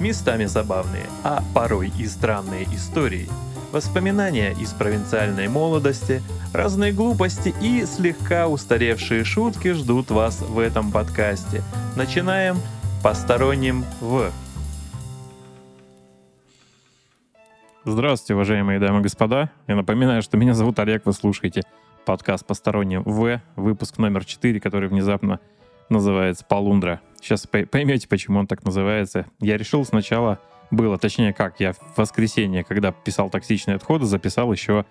местами забавные, а порой и странные истории, воспоминания из провинциальной молодости, разные глупости и слегка устаревшие шутки ждут вас в этом подкасте. Начинаем посторонним в... Здравствуйте, уважаемые дамы и господа. Я напоминаю, что меня зовут Олег, вы слушаете подкаст «Посторонним В», выпуск номер 4, который внезапно называется «Полундра». Сейчас поймете, почему он так называется. Я решил сначала, было, точнее как, я в воскресенье, когда писал «Токсичные отходы», записал еще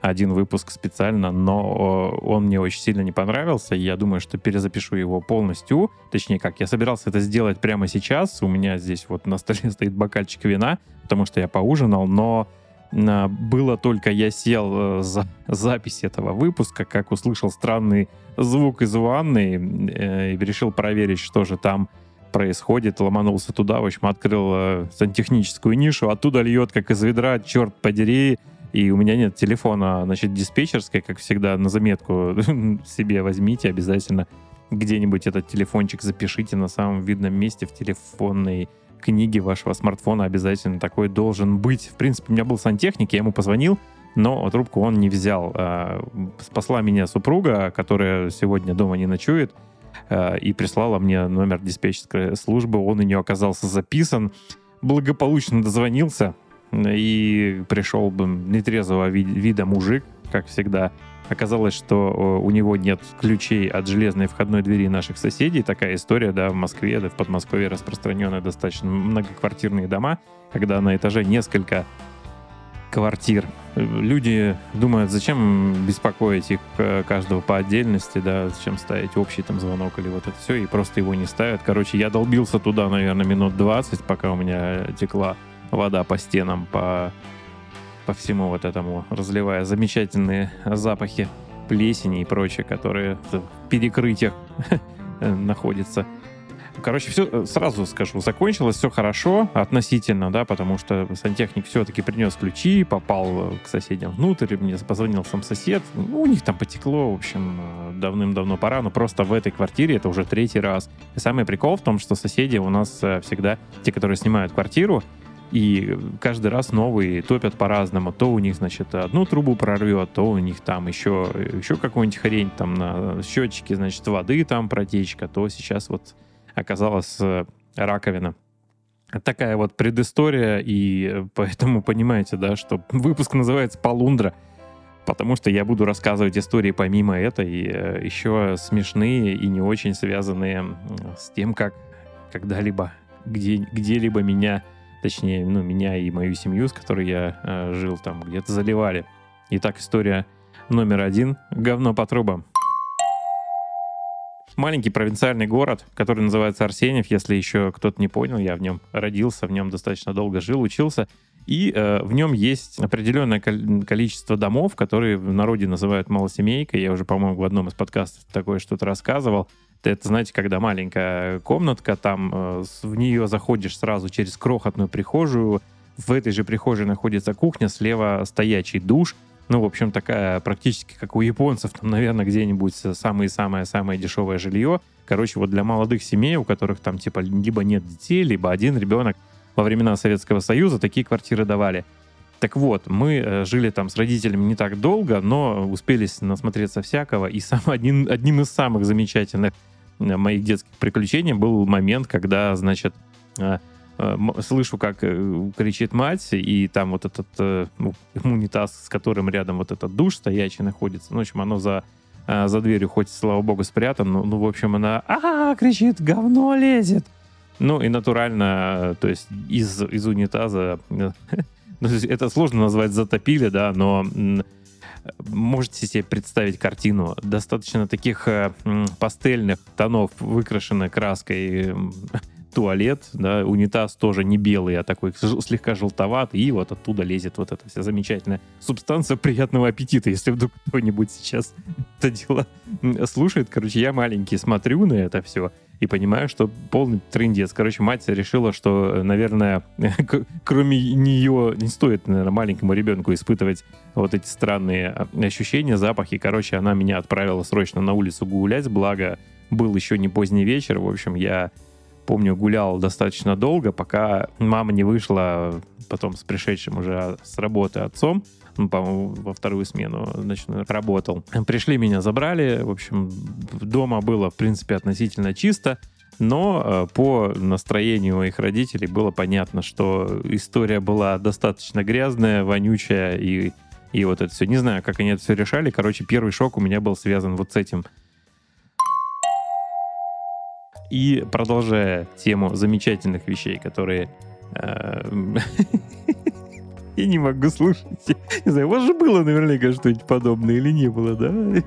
один выпуск специально, но он мне очень сильно не понравился. Я думаю, что перезапишу его полностью. Точнее, как, я собирался это сделать прямо сейчас. У меня здесь вот на столе стоит бокальчик вина, потому что я поужинал, но было только я сел э, за запись этого выпуска, как услышал странный звук из ванны э, и решил проверить, что же там происходит, ломанулся туда, в общем, открыл э, сантехническую нишу, оттуда льет, как из ведра, черт подери, и у меня нет телефона, значит, диспетчерской, как всегда, на заметку себе возьмите обязательно. Где-нибудь этот телефончик запишите на самом видном месте в телефонной книги вашего смартфона обязательно такой должен быть. В принципе, у меня был сантехник, я ему позвонил, но трубку он не взял. А, спасла меня супруга, которая сегодня дома не ночует, а, и прислала мне номер диспетчерской службы. Он у нее оказался записан. Благополучно дозвонился, и пришел бы нетрезвого вида мужик, как всегда, Оказалось, что у него нет ключей от железной входной двери наших соседей. Такая история, да, в Москве, да, в Подмосковье распространенные достаточно многоквартирные дома, когда на этаже несколько квартир. Люди думают, зачем беспокоить их э, каждого по отдельности, да, зачем ставить общий там звонок или вот это все, и просто его не ставят. Короче, я долбился туда, наверное, минут 20, пока у меня текла вода по стенам, по по всему вот этому, разливая замечательные запахи плесени и прочее, которые в перекрытиях находятся. Короче, все э, сразу скажу, закончилось все хорошо относительно, да, потому что сантехник все-таки принес ключи, попал э, к соседям внутрь, мне позвонил сам сосед, ну, у них там потекло, в общем, э, давным-давно пора, но просто в этой квартире это уже третий раз. И самый прикол в том, что соседи у нас всегда, те, которые снимают квартиру, и каждый раз новые топят по-разному. То у них, значит, одну трубу прорвет, то у них там еще, еще какую-нибудь хрень, там на счетчике, значит, воды там протечка, то сейчас вот оказалась э, раковина. Такая вот предыстория, и поэтому понимаете, да, что выпуск называется «Полундра», потому что я буду рассказывать истории помимо этой, э, еще смешные и не очень связанные с тем, как когда-либо, где, где-либо меня точнее, ну, меня и мою семью, с которой я э, жил там, где-то заливали. Итак, история номер один. Говно по трубам. Маленький провинциальный город, который называется Арсеньев, если еще кто-то не понял, я в нем родился, в нем достаточно долго жил, учился. И э, в нем есть определенное количество домов, которые в народе называют малосемейкой. Я уже, по-моему, в одном из подкастов такое что-то рассказывал. Это, знаете, когда маленькая комнатка, там э, в нее заходишь сразу через крохотную прихожую, в этой же прихожей находится кухня, слева стоячий душ. Ну, в общем, такая практически как у японцев, там, наверное, где-нибудь самое-самое-самое дешевое жилье. Короче, вот для молодых семей, у которых там, типа, либо нет детей, либо один ребенок, во времена Советского Союза такие квартиры давали. Так вот, мы э, жили там с родителями не так долго, но успели насмотреться всякого. И сам один, одним из самых замечательных Э, моих детских приключений был момент, когда, значит, э, э, слышу, как кричит мать, и там вот этот ну, унитаз, с которым рядом вот этот душ стоячий находится, ну, в общем, оно за, за дверью, хоть, слава богу, спрятано, ну, ну в общем, она а кричит, говно лезет. Ну, и натурально, то есть из, из унитаза, это сложно назвать затопили, да, но можете себе представить картину? Достаточно таких э, пастельных тонов, выкрашенной краской туалет, да, унитаз тоже не белый, а такой слегка желтоватый, и вот оттуда лезет вот эта вся замечательная субстанция приятного аппетита, если вдруг кто-нибудь сейчас это дело слушает. Короче, я маленький смотрю на это все, и понимаю, что полный трендец. Короче, мать решила, что, наверное, кроме нее не стоит, наверное, маленькому ребенку испытывать вот эти странные а, ощущения, запахи. Короче, она меня отправила срочно на улицу гулять, благо был еще не поздний вечер. В общем, я помню, гулял достаточно долго, пока мама не вышла потом с пришедшим уже с работы отцом, ну, по-моему, во вторую смену значит, работал. Пришли, меня забрали. В общем, дома было, в принципе, относительно чисто. Но э, по настроению моих родителей было понятно, что история была достаточно грязная, вонючая и, и вот это все. Не знаю, как они это все решали. Короче, первый шок у меня был связан вот с этим. И продолжая тему замечательных вещей, которые... Э, я не могу слушать. Не знаю, у вас же было наверняка что-нибудь подобное или не было, да?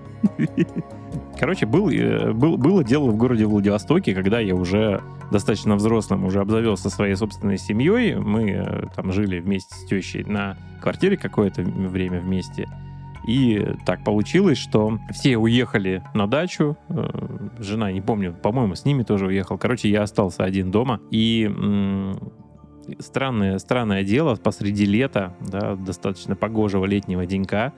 Короче, был, э, был, было дело в городе Владивостоке, когда я уже достаточно взрослым, уже обзавелся своей собственной семьей. Мы э, там жили вместе с тещей на квартире какое-то время вместе. И так получилось, что все уехали на дачу. Э, жена, не помню, по-моему, с ними тоже уехал. Короче, я остался один дома. И странное, странное дело посреди лета, да, достаточно погожего летнего денька,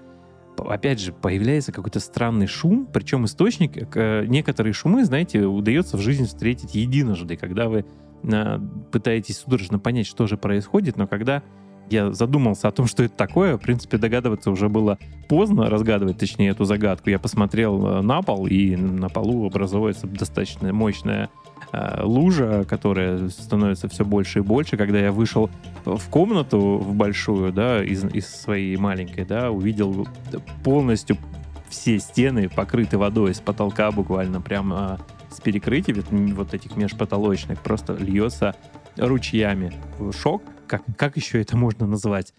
опять же, появляется какой-то странный шум, причем источник, э, некоторые шумы, знаете, удается в жизни встретить единожды, когда вы э, пытаетесь судорожно понять, что же происходит, но когда я задумался о том, что это такое, в принципе, догадываться уже было поздно, разгадывать, точнее, эту загадку. Я посмотрел э, на пол, и на полу образовывается достаточно мощная Э, лужа, которая становится все больше и больше. Когда я вышел в комнату в большую, да, из, из своей маленькой, да, увидел полностью все стены покрыты водой с потолка буквально прямо с перекрытий вот этих межпотолочных просто льется ручьями. Шок, как, как еще это можно назвать?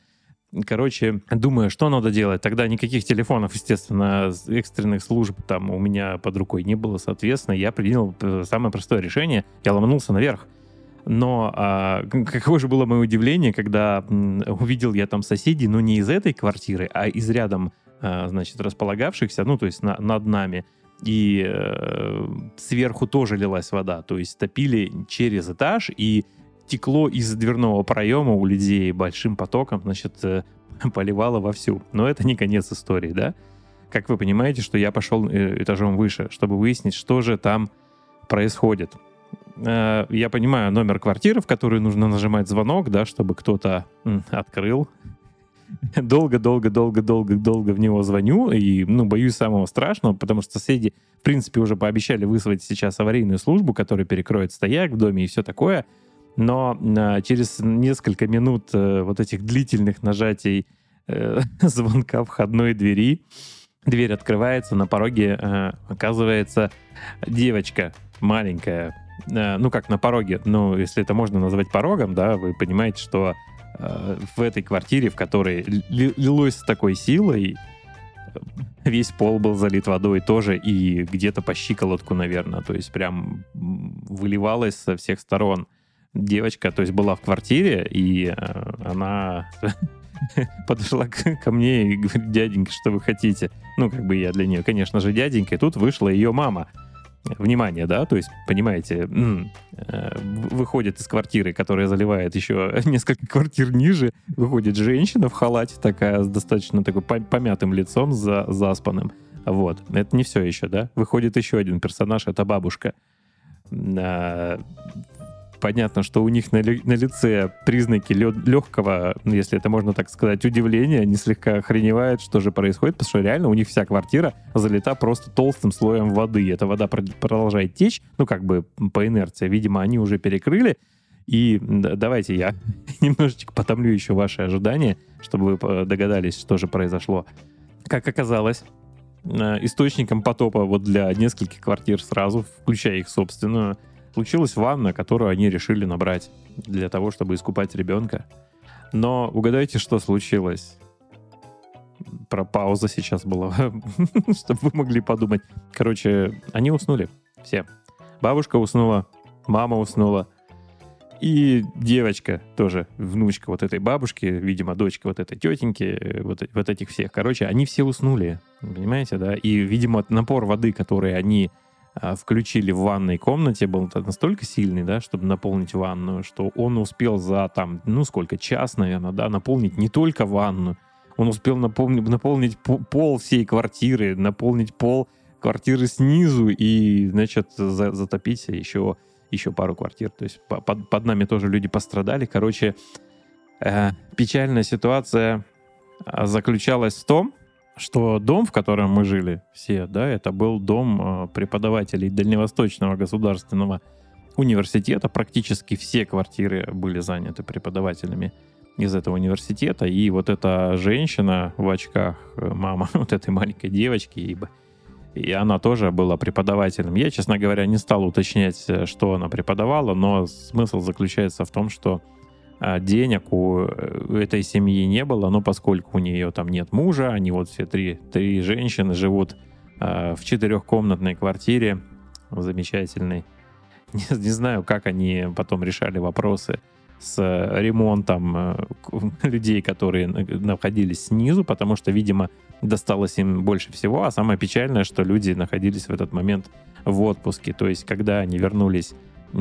Короче, думаю, что надо делать. Тогда никаких телефонов, естественно, экстренных служб там у меня под рукой не было. Соответственно, я принял э, самое простое решение. Я ломанулся наверх. Но а, какое же было мое удивление, когда увидел я там соседей, но не из этой квартиры, а из рядом, а, значит, располагавшихся, ну, то есть на, над нами. И э, сверху тоже лилась вода, то есть топили через этаж, и текло из дверного проема у людей большим потоком, значит, э, поливало вовсю. Но это не конец истории, да? Как вы понимаете, что я пошел э, этажом выше, чтобы выяснить, что же там происходит. Э, я понимаю номер квартиры, в которую нужно нажимать звонок, да, чтобы кто-то открыл. Долго-долго-долго-долго-долго в него звоню и, ну, боюсь самого страшного, потому что соседи, в принципе, уже пообещали вызвать сейчас аварийную службу, которая перекроет стояк в доме и все такое но э, через несколько минут э, вот этих длительных нажатий э, звонка входной двери, дверь открывается, на пороге э, оказывается девочка маленькая, ну как на пороге, ну если это можно назвать порогом, да, вы понимаете, что в этой квартире, в которой лилось с такой силой, весь пол был залит водой тоже и где-то по щиколотку, наверное, то есть прям выливалось со всех сторон девочка, то есть была в квартире, и э, она подошла ко мне и говорит, дяденька, что вы хотите? Ну, как бы я для нее, конечно же, дяденька. И тут вышла ее мама. Внимание, да, то есть, понимаете, э, выходит из квартиры, которая заливает еще несколько квартир ниже, выходит женщина в халате такая, с достаточно такой помятым лицом, за, заспанным. Вот, это не все еще, да? Выходит еще один персонаж, это бабушка а, понятно, что у них на, ли, на лице признаки легкого, ну, если это можно так сказать, удивления, они слегка охреневают, что же происходит, потому что реально у них вся квартира залита просто толстым слоем воды. Эта вода продолжает течь, ну, как бы по инерции. Видимо, они уже перекрыли. И давайте я немножечко потомлю еще ваши ожидания, чтобы вы догадались, что же произошло. Как оказалось, э, источником потопа вот для нескольких квартир сразу, включая их собственную, Случилась ванна, которую они решили набрать для того, чтобы искупать ребенка. Но угадайте, что случилось? Про пауза сейчас была, чтобы вы могли подумать. Короче, они уснули. Все. Бабушка уснула, мама уснула. И девочка тоже, внучка вот этой бабушки, видимо, дочка вот этой тетеньки, вот, вот этих всех. Короче, они все уснули, понимаете, да? И, видимо, напор воды, который они включили в ванной комнате, был настолько сильный, да, чтобы наполнить ванную, что он успел за там, ну сколько, час, наверное, да, наполнить не только ванну, он успел наполнить, наполнить пол всей квартиры, наполнить пол квартиры снизу и, значит, за, затопить еще еще пару квартир. То есть под, под нами тоже люди пострадали. Короче, э, печальная ситуация а, заключалась в том, что дом, в котором мы жили все, да, это был дом э, преподавателей Дальневосточного государственного университета. Практически все квартиры были заняты преподавателями из этого университета. И вот эта женщина в очках, э, мама вот этой маленькой девочки, и, и она тоже была преподавателем. Я, честно говоря, не стал уточнять, э, что она преподавала, но смысл заключается в том, что денег у э, этой семьи не было, но поскольку у нее там нет мужа, они вот все три, три женщины живут в четырехкомнатной квартире замечательной. Не, не знаю, как они потом решали вопросы с ремонтом э, людей, которые находились снизу, потому что, видимо, досталось им больше всего. А самое печальное, что люди находились в этот момент в отпуске. То есть, когда они вернулись э,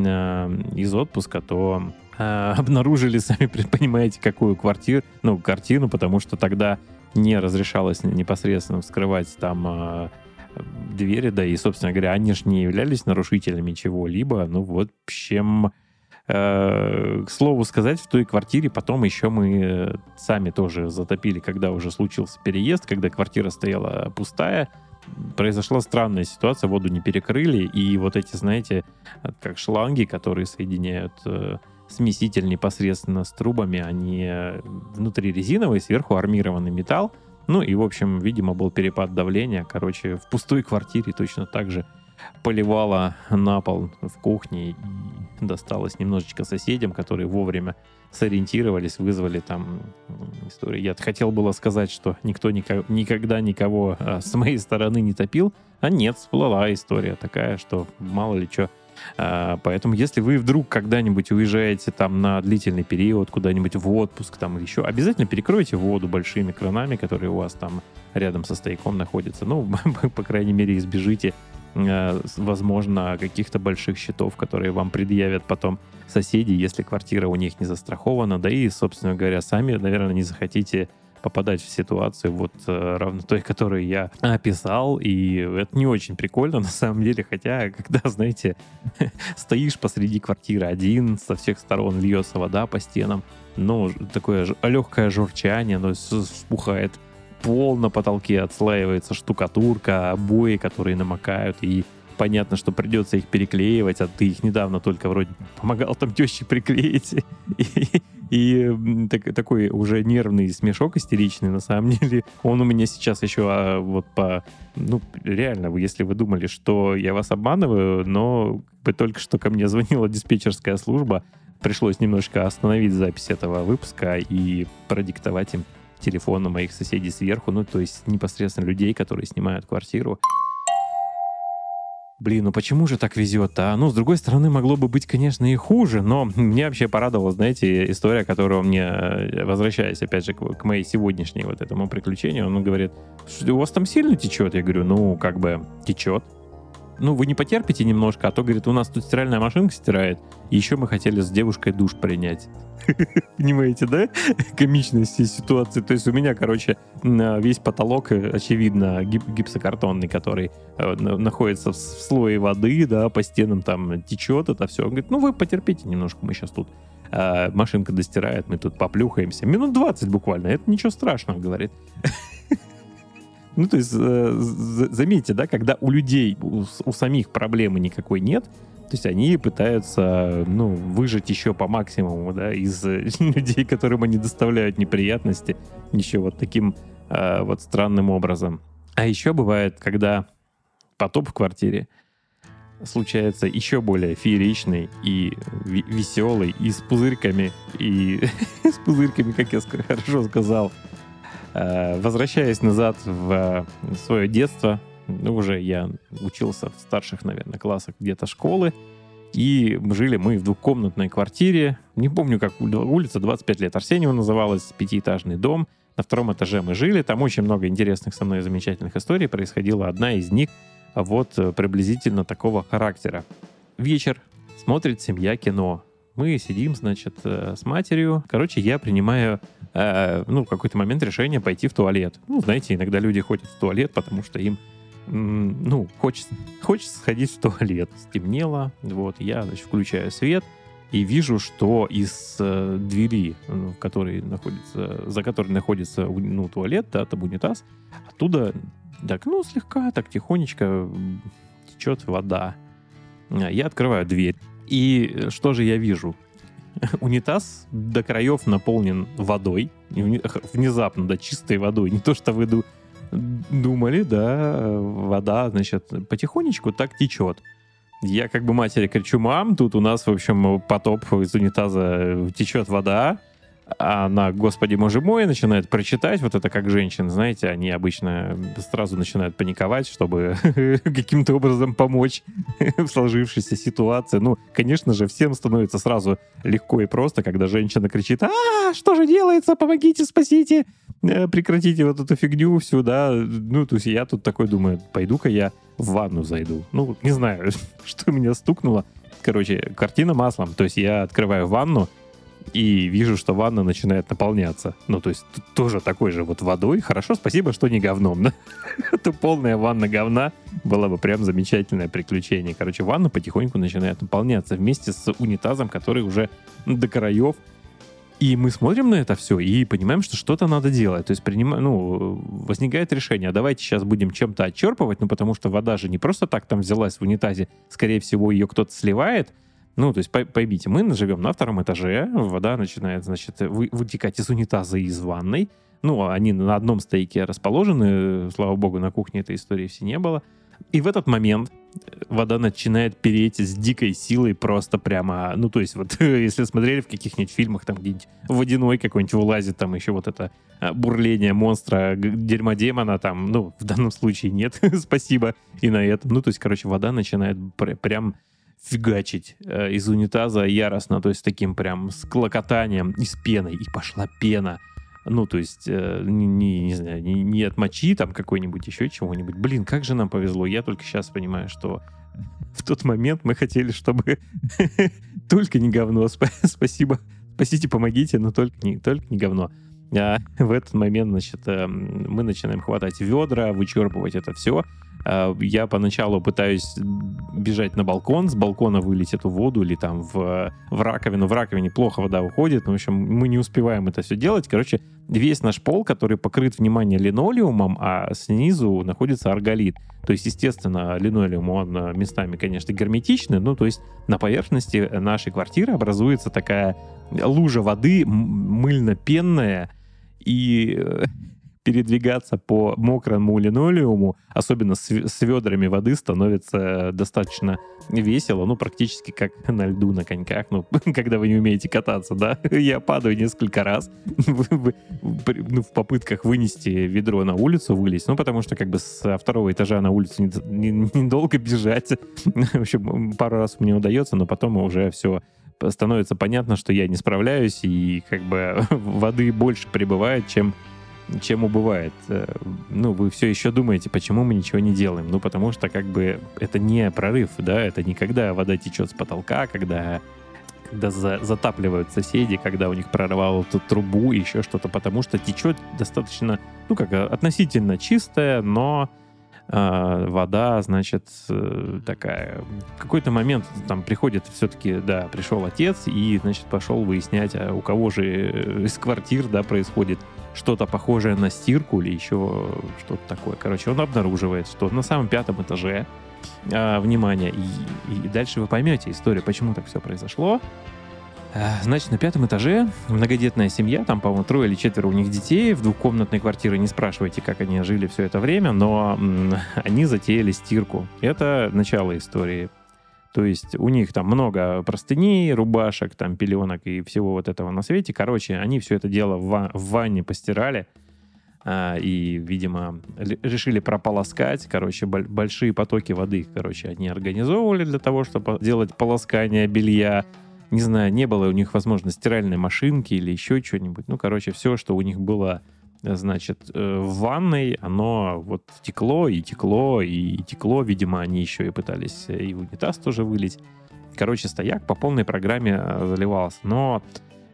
из отпуска, то э, обнаружили, сами понимаете, какую квартиру, ну, картину, потому что тогда не разрешалось непосредственно вскрывать там э, двери, да, и, собственно говоря, они же не являлись нарушителями чего-либо. Ну, вот, общем, Э, к слову сказать, в той квартире потом еще мы сами тоже затопили, когда уже случился переезд, когда квартира стояла пустая. Произошла странная ситуация, воду не перекрыли, и вот эти, знаете, как шланги, которые соединяют э, смеситель непосредственно с трубами, они э, внутри резиновые, сверху армированный металл. Ну и, в общем, видимо, был перепад давления. Короче, в пустой квартире точно так же поливала на пол в кухне и досталось немножечко соседям, которые вовремя сориентировались, вызвали там историю. Я хотел было сказать, что никто нико- никогда никого а, с моей стороны не топил, а нет, всплыла история такая, что мало ли что. А, поэтому, если вы вдруг когда-нибудь уезжаете там на длительный период, куда-нибудь в отпуск там еще, обязательно перекройте воду большими кранами, которые у вас там рядом со стояком находятся. Ну, по крайней мере, избежите Э, возможно, каких-то больших счетов, которые вам предъявят потом соседи, если квартира у них не застрахована, да и, собственно говоря, сами, наверное, не захотите попадать в ситуацию вот э, равно той, которую я описал, и это не очень прикольно на самом деле, хотя когда, знаете, стоишь посреди квартиры один, со всех сторон льется вода по стенам, ну, такое легкое журчание, оно вспухает пол на потолке отслаивается штукатурка, обои, которые намокают, и понятно, что придется их переклеивать, а ты их недавно только вроде помогал там теще приклеить. И, и так, такой уже нервный смешок истеричный, на самом деле. Он у меня сейчас еще а, вот по... Ну, реально, если вы думали, что я вас обманываю, но только что ко мне звонила диспетчерская служба, пришлось немножко остановить запись этого выпуска и продиктовать им телефона моих соседей сверху, ну, то есть непосредственно людей, которые снимают квартиру. Блин, ну почему же так везет-то? А? Ну, с другой стороны, могло бы быть, конечно, и хуже, но мне вообще порадовала, знаете, история, которую мне, э, возвращаясь, опять же, к, к моей сегодняшней вот этому приключению, он говорит, у вас там сильно течет? Я говорю, ну, как бы течет ну, вы не потерпите немножко, а то, говорит, у нас тут стиральная машинка стирает, и еще мы хотели с девушкой душ принять. Понимаете, да? Комичность ситуации. То есть у меня, короче, весь потолок, э, очевидно, гипсокартонный, который э, находится в слое воды, да, по стенам там течет это все. Он говорит, ну вы потерпите немножко, мы сейчас тут а, машинка достирает, мы тут поплюхаемся. Минут 20 буквально, это ничего страшного, говорит. Ну, то есть, э, заметьте, да, когда у людей, у, у самих проблемы никакой нет, то есть они пытаются, ну, выжить еще по максимуму, да, из людей, которым они доставляют неприятности, еще вот таким э, вот странным образом. А еще бывает, когда потоп в квартире случается еще более фееричный и веселый, и с пузырьками, и с пузырьками, как я хорошо сказал, Э, возвращаясь назад в свое детство, ну, уже я учился в старших, наверное, классах где-то школы, и жили мы в двухкомнатной квартире. Не помню, как улица, 25 лет Арсеньева называлась, пятиэтажный дом. На втором этаже мы жили. Там очень много интересных со мной замечательных историй происходило. Одна из них вот э, приблизительно такого характера. Вечер. Смотрит семья кино. Мы сидим, значит, э, с матерью. Короче, я принимаю э, ну, в какой-то момент решение пойти в туалет. Ну, знаете, иногда люди ходят в туалет, потому что им ну, хочется, хочется сходить в туалет. Стемнело, вот, я, значит, включаю свет и вижу, что из э, двери, в которой находится, за которой находится, ну, туалет, да, там унитаз, оттуда, так, ну, слегка, так тихонечко течет вода. Я открываю дверь. И что же я вижу? Унитаз до краев наполнен водой. Внезапно, да, чистой водой. Не то, что вы думали, да, вода, значит, потихонечку так течет. Я как бы матери кричу, мам, тут у нас, в общем, потоп из унитаза течет вода а она, господи, боже мой, начинает прочитать, вот это как женщин, знаете, они обычно сразу начинают паниковать, чтобы каким-то образом помочь в сложившейся ситуации. Ну, конечно же, всем становится сразу легко и просто, когда женщина кричит, а, что же делается, помогите, спасите, э, прекратите вот эту фигню всю, да. Ну, то есть я тут такой думаю, пойду-ка я в ванну зайду. Ну, не знаю, что меня стукнуло. Короче, картина маслом. То есть я открываю ванну, и вижу, что ванна начинает наполняться. Ну, то есть тоже такой же вот водой. Хорошо, спасибо, что не говном. Да? Это полная ванна говна было бы прям замечательное приключение. Короче, ванна потихоньку начинает наполняться вместе с унитазом, который уже до краев. И мы смотрим на это все и понимаем, что что-то надо делать. То есть приним... ну, возникает решение, а давайте сейчас будем чем-то отчерпывать, ну потому что вода же не просто так там взялась в унитазе, скорее всего, ее кто-то сливает, ну, то есть, поймите, мы живем на втором этаже, вода начинает, значит, вы, вытекать из унитаза и из ванной. Ну, они на одном стейке расположены, слава богу, на кухне этой истории все не было. И в этот момент вода начинает переть с дикой силой просто прямо, ну, то есть вот если смотрели в каких-нибудь фильмах, там где-нибудь водяной какой-нибудь вылазит, там еще вот это а, бурление монстра, дерьмодемона там, ну, в данном случае нет, спасибо и на этом. Ну, то есть, короче, вода начинает пр- прям фигачить э, из унитаза яростно, то есть таким прям с клокотанием и с пеной, и пошла пена. Ну, то есть, э, не, не, не знаю, не, не от мочи там какой-нибудь, еще чего-нибудь. Блин, как же нам повезло. Я только сейчас понимаю, что в тот момент мы хотели, чтобы только не говно. Спасибо. Спасите, помогите, но только не, только не говно. А в этот момент, значит, э, мы начинаем хватать ведра, вычерпывать это все. А, я поначалу пытаюсь бежать на балкон, с балкона вылить эту воду или там в, в раковину. В раковине плохо вода уходит. В общем, мы не успеваем это все делать. Короче, весь наш пол, который покрыт, внимание, линолеумом, а снизу находится арголит. То есть, естественно, линолеум, он э, местами, конечно, герметичный, ну, то есть на поверхности нашей квартиры образуется такая лужа воды мыльно-пенная, и э, передвигаться по мокрому линолеуму, особенно с, с ведрами воды, становится достаточно весело, ну, практически как на льду на коньках, ну, когда вы не умеете кататься, да, я падаю несколько раз ну, в попытках вынести ведро на улицу, вылезть, ну, потому что как бы с второго этажа на улицу недолго не, не бежать, в общем, пару раз мне удается, но потом уже все становится понятно, что я не справляюсь, и как бы воды больше прибывает, чем чем убывает. Э, ну, вы все еще думаете, почему мы ничего не делаем? Ну, потому что как бы это не прорыв, да, это не когда вода течет с потолка, когда когда за, затапливают соседи, когда у них прорвало эту трубу, еще что-то, потому что течет достаточно, ну как, относительно чистая, но э, вода, значит, э, такая. В какой-то момент там приходит все-таки, да, пришел отец и, значит, пошел выяснять, а у кого же из квартир, да, происходит что-то похожее на стирку или еще что-то такое. Короче, он обнаруживает, что на самом пятом этаже, а, внимание, и, и дальше вы поймете историю, почему так все произошло. А, значит, на пятом этаже многодетная семья, там, по-моему, трое или четверо у них детей, в двухкомнатной квартире, не спрашивайте, как они жили все это время, но м, они затеяли стирку. Это начало истории. То есть у них там много простыней, рубашек, там пеленок и всего вот этого на свете. Короче, они все это дело в, ва- в ванне постирали а, и, видимо, решили прополоскать. Короче, большие потоки воды, короче, они организовывали для того, чтобы делать полоскание белья. Не знаю, не было у них, возможно, стиральной машинки или еще что-нибудь. Ну, короче, все, что у них было значит, э, в ванной оно вот текло и текло и текло. Видимо, они еще и пытались и в унитаз тоже вылить. Короче, стояк по полной программе э, заливался. Но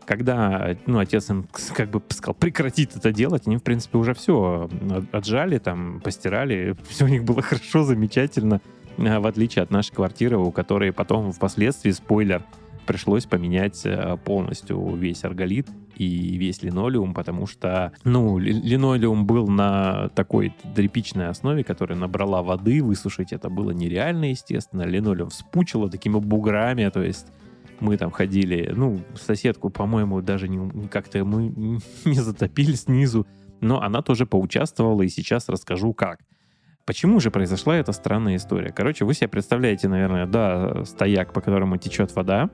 когда, ну, отец им как бы сказал прекратить это делать, они, в принципе, уже все отжали, там, постирали, все у них было хорошо, замечательно, в отличие от нашей квартиры, у которой потом впоследствии, спойлер, пришлось поменять э, полностью весь арголит и весь линолеум, потому что, ну, линолеум был на такой тряпичной основе, которая набрала воды, высушить это было нереально, естественно. Линолеум вспучило такими буграми, то есть мы там ходили, ну, соседку, по-моему, даже не, как-то мы не затопили снизу, но она тоже поучаствовала, и сейчас расскажу как. Почему же произошла эта странная история? Короче, вы себе представляете, наверное, да, стояк, по которому течет вода,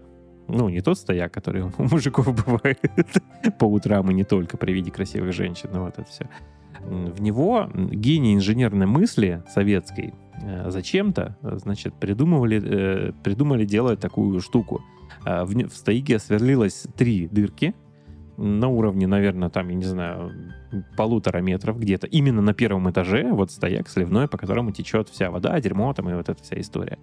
ну, не тот стояк, который у мужиков бывает по утрам и не только при виде красивых женщин, но вот это все. В него гений инженерной мысли советской э, зачем-то, значит, придумывали, э, придумали делать такую штуку. Э, в, в стояке сверлилось три дырки, на уровне, наверное, там, я не знаю, полутора метров где-то. Именно на первом этаже вот стояк сливной, по которому течет вся вода, дерьмо там и вот эта вся история.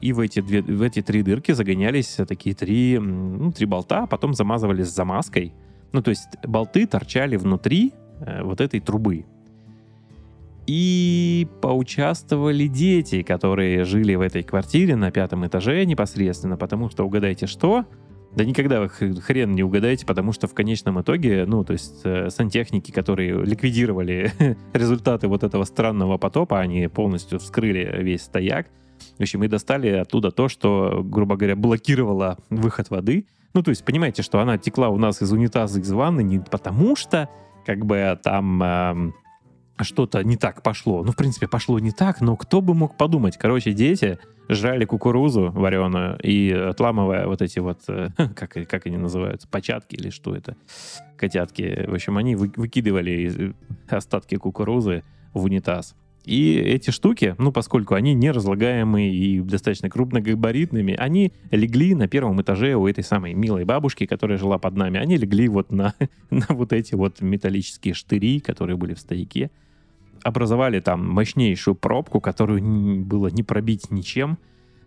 И в эти, две, в эти три дырки загонялись такие три, ну, три болта, а потом замазывались замазкой. Ну, то есть болты торчали внутри э, вот этой трубы. И поучаствовали дети, которые жили в этой квартире на пятом этаже непосредственно, потому что, угадайте что, да никогда вы хрен не угадаете, потому что в конечном итоге, ну, то есть э, сантехники, которые ликвидировали результаты вот этого странного потопа, они полностью вскрыли весь стояк, в общем, мы достали оттуда то, что, грубо говоря, блокировало выход воды. Ну, то есть, понимаете, что она текла у нас из унитаза, из ванны не потому что, как бы, там э, что-то не так пошло. Ну, в принципе, пошло не так, но кто бы мог подумать? Короче, дети жрали кукурузу вареную и отламывая вот эти вот, э, как, как они называются, початки или что это, котятки. В общем, они выкидывали остатки кукурузы в унитаз. И эти штуки, ну, поскольку они не разлагаемые и достаточно крупногабаритными, они легли на первом этаже у этой самой милой бабушки, которая жила под нами. Они легли вот на, на вот эти вот металлические штыри, которые были в стояке. Образовали там мощнейшую пробку, которую было не пробить ничем.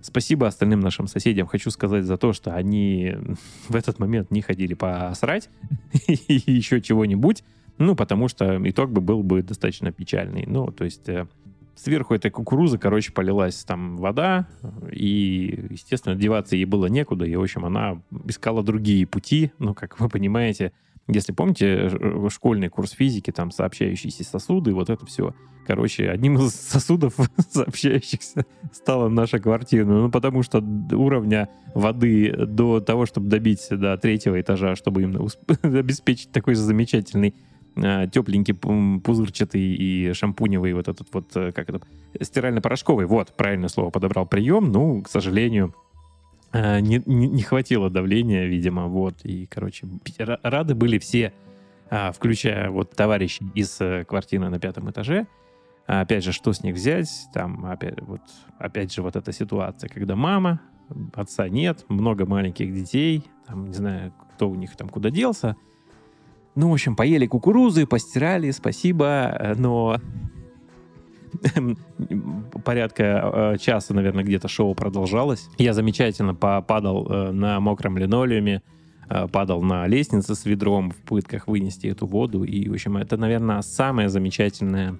Спасибо остальным нашим соседям. Хочу сказать за то, что они в этот момент не ходили посрать и еще чего-нибудь. Ну, потому что итог бы был бы достаточно печальный. Ну, то есть э, сверху этой кукурузы, короче, полилась там вода, и, естественно, деваться ей было некуда, и, в общем, она искала другие пути, ну, как вы понимаете, если помните школьный курс физики, там сообщающиеся сосуды, вот это все. Короче, одним из сосудов сообщающихся стала наша квартира. Ну, потому что уровня воды до того, чтобы добить до третьего этажа, чтобы им обеспечить такой замечательный Э, тепленький, пузырчатый и шампуневый вот этот вот, э, как это, стирально-порошковый, вот, правильное слово подобрал прием, ну, к сожалению, э, не, не, не хватило давления, видимо, вот, и, короче, рады были все, а, включая вот товарищей из квартиры на пятом этаже, опять же, что с них взять, там, опять, вот, опять же, вот эта ситуация, когда мама, отца нет, много маленьких детей, там, не знаю, кто у них там куда делся, ну, в общем, поели кукурузы, постирали, спасибо, э, но порядка э, часа, наверное, где-то шоу продолжалось. Я замечательно попадал э, на мокром линолеуме, падал на лестнице с ведром в пытках вынести эту воду. И, в общем, это, наверное, самая замечательная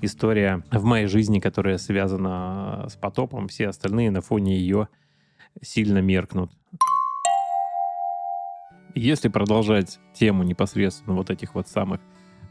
история в моей жизни, которая связана с потопом. Все остальные на фоне ее сильно меркнут. Если продолжать тему непосредственно вот этих вот самых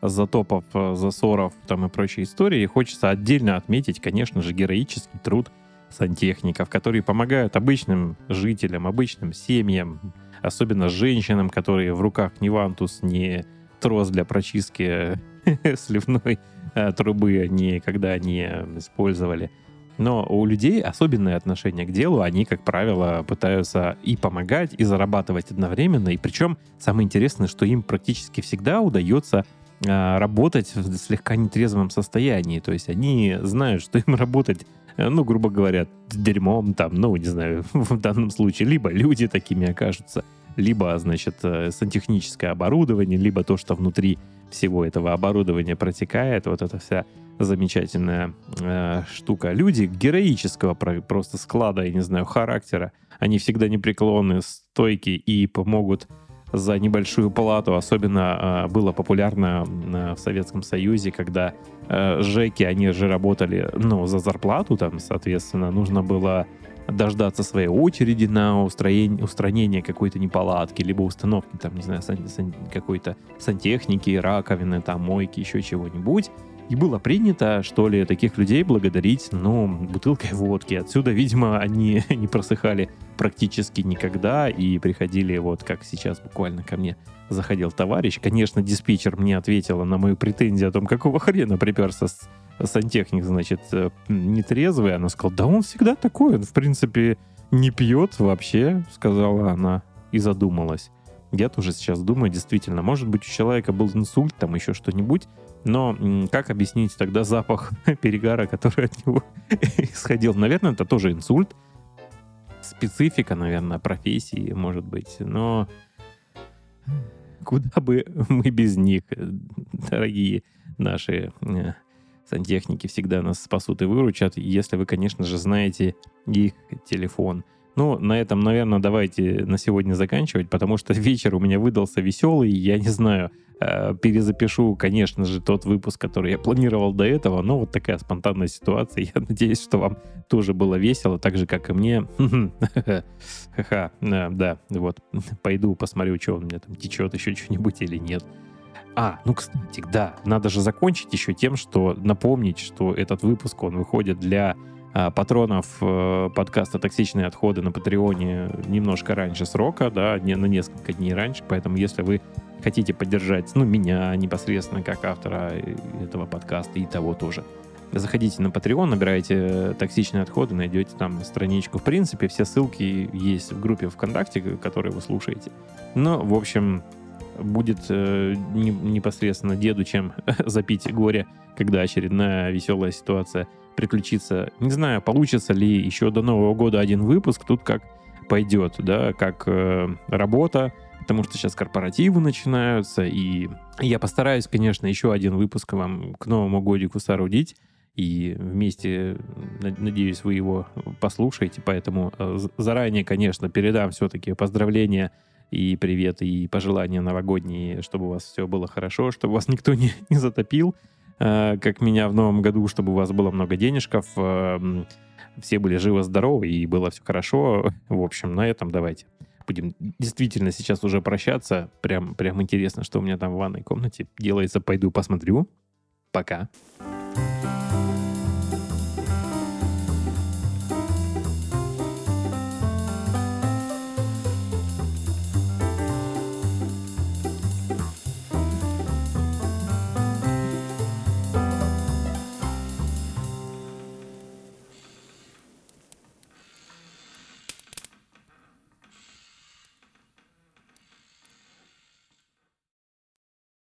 затопов, э, засоров там и прочей истории, хочется отдельно отметить, конечно же, героический труд сантехников, которые помогают обычным жителям, обычным семьям, особенно женщинам, которые в руках ни вантус, ни трос для прочистки сливной э, трубы никогда не использовали. Но у людей особенное отношение к делу. Они, как правило, пытаются и помогать, и зарабатывать одновременно. И причем самое интересное, что им практически всегда удается а, работать в слегка нетрезвом состоянии. То есть они знают, что им работать, э, ну, грубо говоря, дерьмом, там, ну, не знаю, в данном случае, либо люди такими окажутся, либо, значит, э, сантехническое оборудование, либо то, что внутри всего этого оборудования протекает, вот эта вся замечательная э, штука. Люди героического про- просто склада, я не знаю, характера, они всегда непреклонны, стойки и помогут за небольшую плату. Особенно э, было популярно э, в Советском Союзе, когда э, жеки, они же работали, ну, за зарплату там, соответственно, нужно было дождаться своей очереди на устроение, устранение какой-то неполадки, либо установки, там, не знаю, сан, сан, какой-то сантехники, раковины, там, мойки, еще чего-нибудь. И было принято, что ли, таких людей благодарить, ну, бутылкой водки. Отсюда, видимо, они не просыхали практически никогда и приходили, вот как сейчас буквально ко мне заходил товарищ. Конечно, диспетчер мне ответила на мою претензию о том, какого хрена приперся сантехник, значит, э, нетрезвый. Она сказала, да он всегда такой, он, в принципе, не пьет вообще, сказала она и задумалась. Я тоже сейчас думаю, действительно, может быть, у человека был инсульт, там еще что-нибудь, но как объяснить тогда запах перегара, который от него исходил? Наверное, это тоже инсульт. Специфика, наверное, профессии, может быть. Но куда бы мы без них, дорогие наши э, сантехники, всегда нас спасут и выручат, если вы, конечно же, знаете их телефон – ну, на этом, наверное, давайте на сегодня заканчивать, потому что вечер у меня выдался веселый. Я не знаю, э, перезапишу, конечно же, тот выпуск, который я планировал до этого. Но вот такая спонтанная ситуация. Я надеюсь, что вам тоже было весело, так же, как и мне. Ха-ха, э, да, вот. Пойду посмотрю, что у меня там течет, еще что-нибудь или нет. А, ну, кстати, да, надо же закончить еще тем, что напомнить, что этот выпуск, он выходит для патронов э, подкаста «Токсичные отходы» на Патреоне немножко раньше срока, да, не, на несколько дней раньше, поэтому если вы хотите поддержать, ну, меня непосредственно как автора этого подкаста и того тоже, заходите на Patreon, набираете «Токсичные отходы», найдете там страничку. В принципе, все ссылки есть в группе ВКонтакте, которую вы слушаете. Но, в общем, будет э, не, непосредственно деду чем запить горе, когда очередная веселая ситуация – приключиться. Не знаю, получится ли еще до Нового года один выпуск, тут как пойдет, да, как э, работа, потому что сейчас корпоративы начинаются, и я постараюсь, конечно, еще один выпуск вам к Новому годику соорудить, и вместе, надеюсь, вы его послушаете, поэтому э, заранее, конечно, передам все-таки поздравления и привет, и пожелания новогодние, чтобы у вас все было хорошо, чтобы вас никто не, не затопил, как меня в новом году, чтобы у вас было много денежков, э, все были живы-здоровы и было все хорошо. В общем, на этом давайте будем действительно сейчас уже прощаться. Прям, прям интересно, что у меня там в ванной комнате делается. Пойду посмотрю. Пока. you